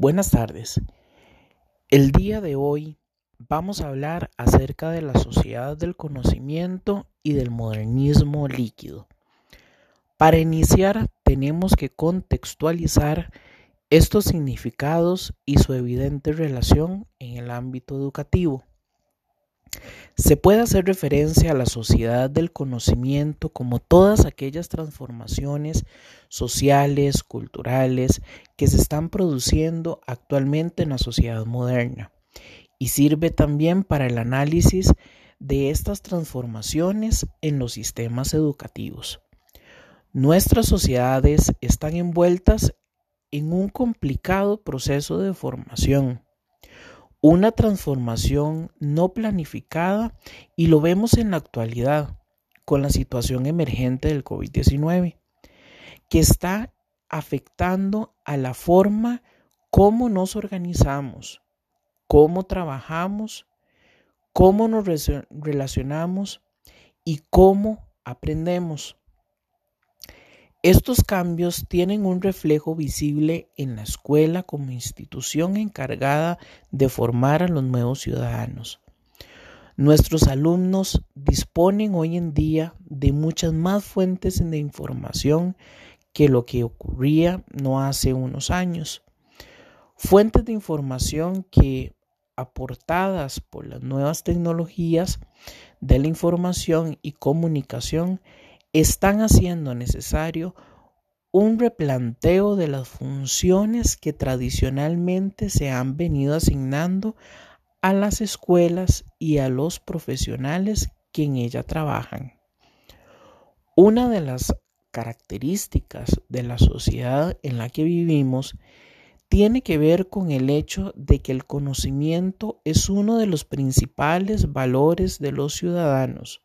Buenas tardes. El día de hoy vamos a hablar acerca de la sociedad del conocimiento y del modernismo líquido. Para iniciar tenemos que contextualizar estos significados y su evidente relación en el ámbito educativo. Se puede hacer referencia a la sociedad del conocimiento como todas aquellas transformaciones sociales, culturales, que se están produciendo actualmente en la sociedad moderna y sirve también para el análisis de estas transformaciones en los sistemas educativos. Nuestras sociedades están envueltas en un complicado proceso de formación una transformación no planificada y lo vemos en la actualidad con la situación emergente del COVID-19, que está afectando a la forma cómo nos organizamos, cómo trabajamos, cómo nos relacionamos y cómo aprendemos. Estos cambios tienen un reflejo visible en la escuela como institución encargada de formar a los nuevos ciudadanos. Nuestros alumnos disponen hoy en día de muchas más fuentes de información que lo que ocurría no hace unos años. Fuentes de información que, aportadas por las nuevas tecnologías de la información y comunicación, están haciendo necesario un replanteo de las funciones que tradicionalmente se han venido asignando a las escuelas y a los profesionales que en ella trabajan. Una de las características de la sociedad en la que vivimos tiene que ver con el hecho de que el conocimiento es uno de los principales valores de los ciudadanos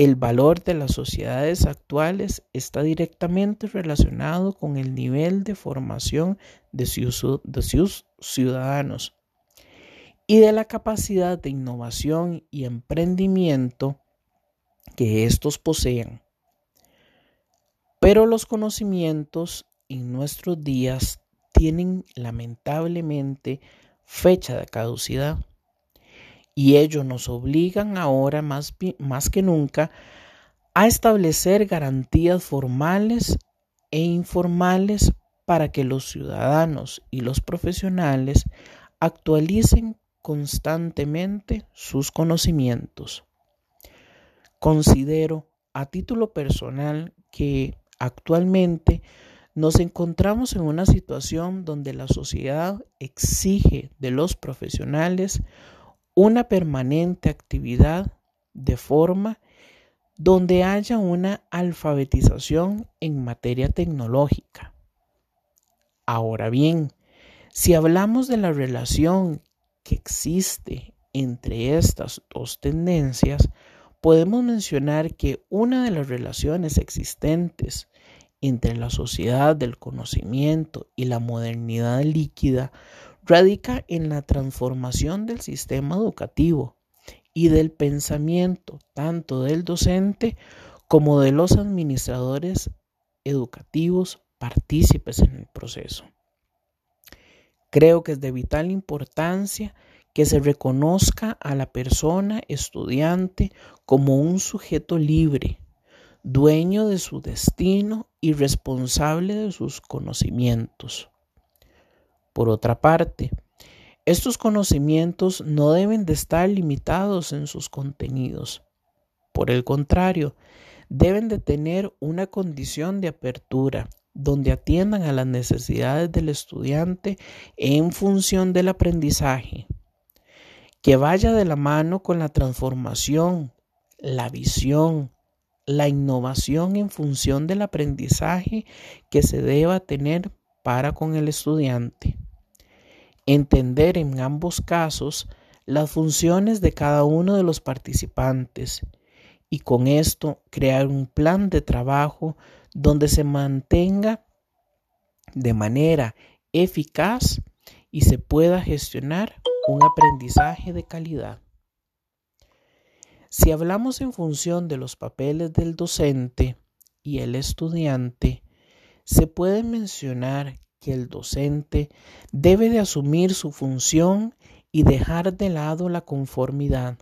el valor de las sociedades actuales está directamente relacionado con el nivel de formación de sus, ciudadanos y de la capacidad de innovación y emprendimiento que estos poseen. Pero los conocimientos en nuestros días tienen lamentablemente fecha de caducidad y ellos nos obligan ahora más, más que nunca a establecer garantías formales e informales para que los ciudadanos y los profesionales actualicen constantemente sus conocimientos. Considero a título personal que actualmente nos encontramos en una situación donde la sociedad exige de los profesionales una permanente actividad de forma donde haya una alfabetización en materia tecnológica. Ahora bien, si hablamos de la relación que existe entre estas dos tendencias, podemos mencionar que una de las relaciones existentes entre la sociedad del conocimiento y la modernidad líquida radica en la transformación del sistema educativo y del pensamiento tanto del docente como de los administradores educativos partícipes en el proceso. Creo que es de vital importancia que se reconozca a la persona estudiante como un sujeto libre, dueño de su destino y responsable de sus conocimientos. Por otra parte, estos conocimientos no deben de estar limitados en sus contenidos. Por el contrario, deben de tener una condición de apertura donde atiendan a las necesidades del estudiante en función del aprendizaje, que vaya de la mano con la transformación, la visión, la innovación en función del aprendizaje que se deba tener para con el estudiante. Entender en ambos casos las funciones de cada uno de los participantes y con esto crear un plan de trabajo donde se mantenga de manera eficaz y se pueda gestionar un aprendizaje de calidad. Si hablamos en función de los papeles del docente y el estudiante, se puede mencionar que el docente debe de asumir su función y dejar de lado la conformidad.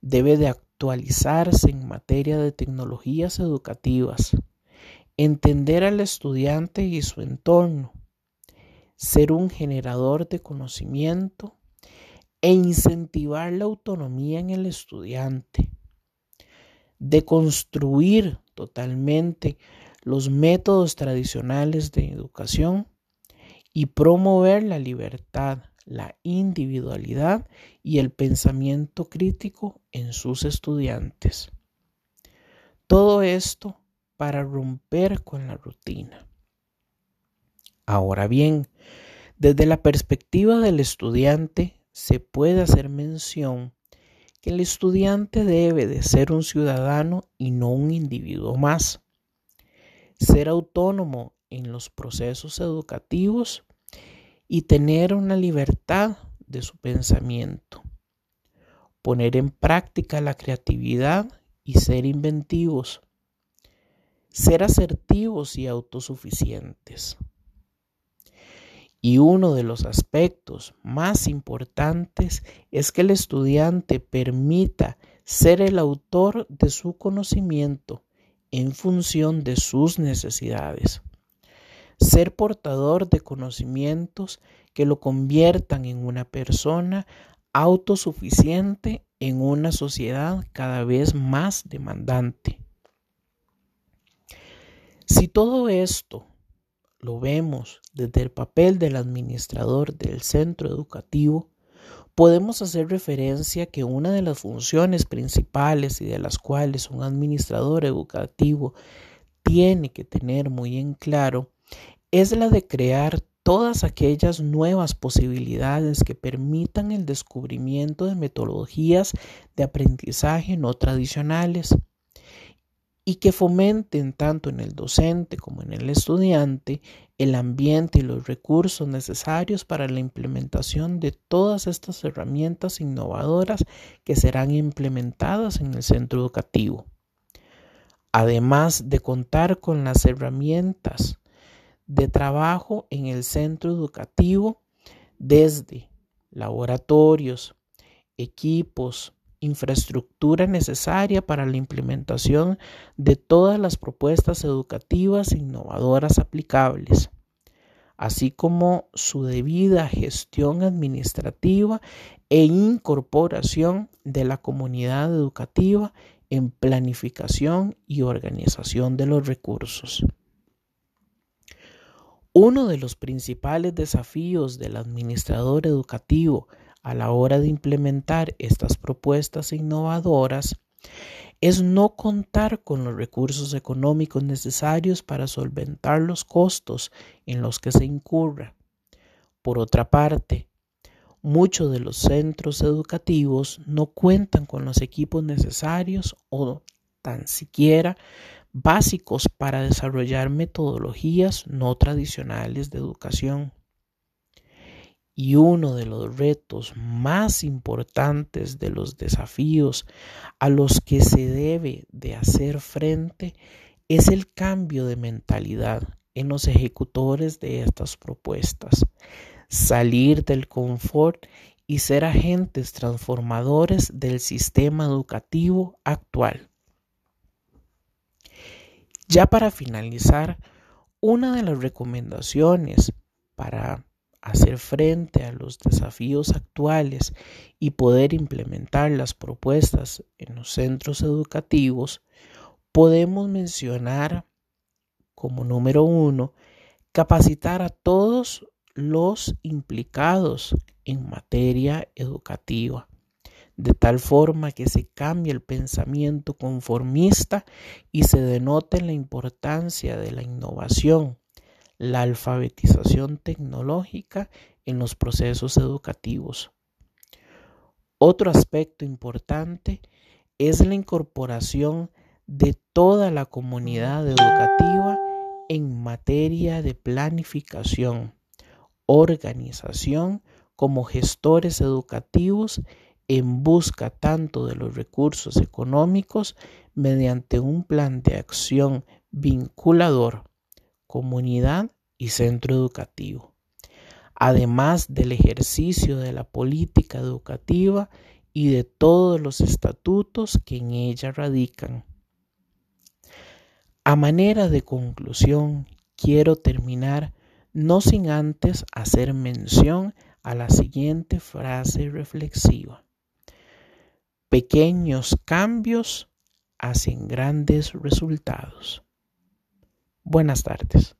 Debe de actualizarse en materia de tecnologías educativas, entender al estudiante y su entorno, ser un generador de conocimiento e incentivar la autonomía en el estudiante, de construir totalmente los métodos tradicionales de educación y promover la libertad, la individualidad y el pensamiento crítico en sus estudiantes. Todo esto para romper con la rutina. Ahora bien, desde la perspectiva del estudiante se puede hacer mención que el estudiante debe de ser un ciudadano y no un individuo más ser autónomo en los procesos educativos y tener una libertad de su pensamiento, poner en práctica la creatividad y ser inventivos, ser asertivos y autosuficientes. Y uno de los aspectos más importantes es que el estudiante permita ser el autor de su conocimiento en función de sus necesidades. Ser portador de conocimientos que lo conviertan en una persona autosuficiente en una sociedad cada vez más demandante. Si todo esto lo vemos desde el papel del administrador del centro educativo, podemos hacer referencia que una de las funciones principales y de las cuales un administrador educativo tiene que tener muy en claro es la de crear todas aquellas nuevas posibilidades que permitan el descubrimiento de metodologías de aprendizaje no tradicionales y que fomenten tanto en el docente como en el estudiante el ambiente y los recursos necesarios para la implementación de todas estas herramientas innovadoras que serán implementadas en el centro educativo. Además de contar con las herramientas de trabajo en el centro educativo desde laboratorios, equipos, infraestructura necesaria para la implementación de todas las propuestas educativas innovadoras aplicables, así como su debida gestión administrativa e incorporación de la comunidad educativa en planificación y organización de los recursos. Uno de los principales desafíos del administrador educativo a la hora de implementar estas propuestas innovadoras es no contar con los recursos económicos necesarios para solventar los costos en los que se incurra. Por otra parte, muchos de los centros educativos no cuentan con los equipos necesarios o tan siquiera básicos para desarrollar metodologías no tradicionales de educación. Y uno de los retos más importantes de los desafíos a los que se debe de hacer frente es el cambio de mentalidad en los ejecutores de estas propuestas, salir del confort y ser agentes transformadores del sistema educativo actual. Ya para finalizar, una de las recomendaciones para hacer frente a los desafíos actuales y poder implementar las propuestas en los centros educativos, podemos mencionar como número uno, capacitar a todos los implicados en materia educativa, de tal forma que se cambie el pensamiento conformista y se denote la importancia de la innovación la alfabetización tecnológica en los procesos educativos. Otro aspecto importante es la incorporación de toda la comunidad educativa en materia de planificación, organización como gestores educativos en busca tanto de los recursos económicos mediante un plan de acción vinculador comunidad y centro educativo, además del ejercicio de la política educativa y de todos los estatutos que en ella radican. A manera de conclusión, quiero terminar no sin antes hacer mención a la siguiente frase reflexiva. Pequeños cambios hacen grandes resultados. Buenas tardes.